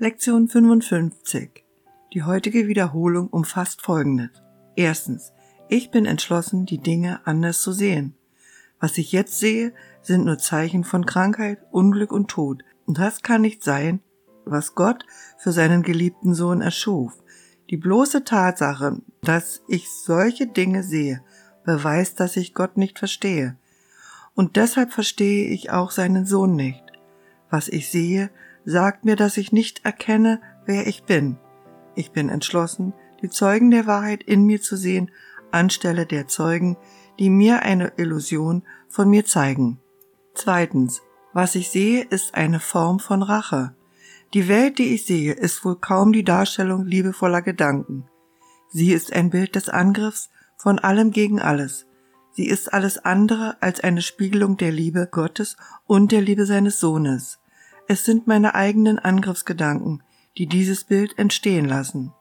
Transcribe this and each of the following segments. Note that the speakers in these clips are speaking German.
Lektion 55. Die heutige Wiederholung umfasst Folgendes. Erstens. Ich bin entschlossen, die Dinge anders zu sehen. Was ich jetzt sehe, sind nur Zeichen von Krankheit, Unglück und Tod. Und das kann nicht sein, was Gott für seinen geliebten Sohn erschuf. Die bloße Tatsache, dass ich solche Dinge sehe, beweist, dass ich Gott nicht verstehe. Und deshalb verstehe ich auch seinen Sohn nicht. Was ich sehe, sagt mir, dass ich nicht erkenne, wer ich bin. Ich bin entschlossen, die Zeugen der Wahrheit in mir zu sehen, anstelle der Zeugen, die mir eine Illusion von mir zeigen. Zweitens, was ich sehe, ist eine Form von Rache. Die Welt, die ich sehe, ist wohl kaum die Darstellung liebevoller Gedanken. Sie ist ein Bild des Angriffs von allem gegen alles. Sie ist alles andere als eine Spiegelung der Liebe Gottes und der Liebe seines Sohnes. Es sind meine eigenen Angriffsgedanken, die dieses Bild entstehen lassen.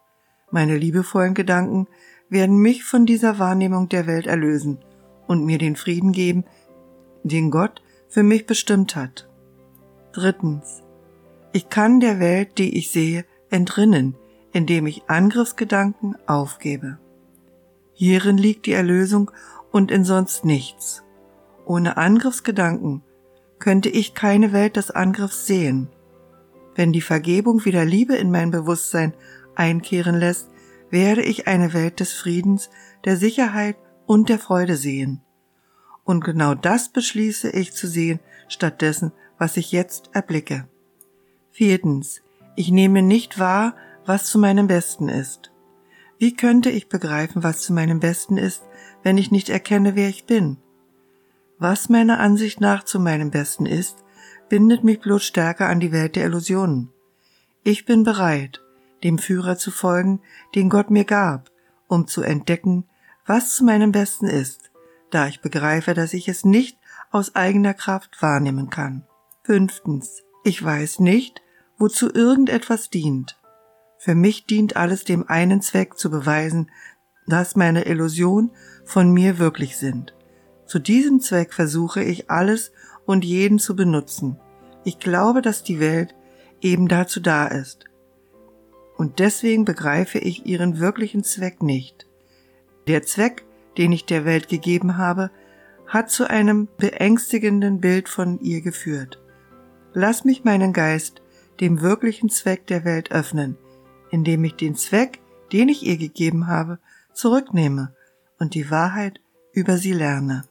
Meine liebevollen Gedanken werden mich von dieser Wahrnehmung der Welt erlösen und mir den Frieden geben, den Gott für mich bestimmt hat. Drittens. Ich kann der Welt, die ich sehe, entrinnen, indem ich Angriffsgedanken aufgebe. Hierin liegt die Erlösung und in sonst nichts. Ohne Angriffsgedanken könnte ich keine Welt des Angriffs sehen. Wenn die Vergebung wieder Liebe in mein Bewusstsein einkehren lässt, werde ich eine Welt des Friedens, der Sicherheit und der Freude sehen. Und genau das beschließe ich zu sehen, statt dessen, was ich jetzt erblicke. Viertens. Ich nehme nicht wahr, was zu meinem Besten ist. Wie könnte ich begreifen, was zu meinem Besten ist, wenn ich nicht erkenne, wer ich bin? Was meiner Ansicht nach zu meinem Besten ist, bindet mich bloß stärker an die Welt der Illusionen. Ich bin bereit, dem Führer zu folgen, den Gott mir gab, um zu entdecken, was zu meinem Besten ist, da ich begreife, dass ich es nicht aus eigener Kraft wahrnehmen kann. Fünftens. Ich weiß nicht, wozu irgendetwas dient. Für mich dient alles dem einen Zweck zu beweisen, dass meine Illusion von mir wirklich sind. Zu diesem Zweck versuche ich alles und jeden zu benutzen. Ich glaube, dass die Welt eben dazu da ist. Und deswegen begreife ich ihren wirklichen Zweck nicht. Der Zweck, den ich der Welt gegeben habe, hat zu einem beängstigenden Bild von ihr geführt. Lass mich meinen Geist dem wirklichen Zweck der Welt öffnen, indem ich den Zweck, den ich ihr gegeben habe, zurücknehme und die Wahrheit über sie lerne.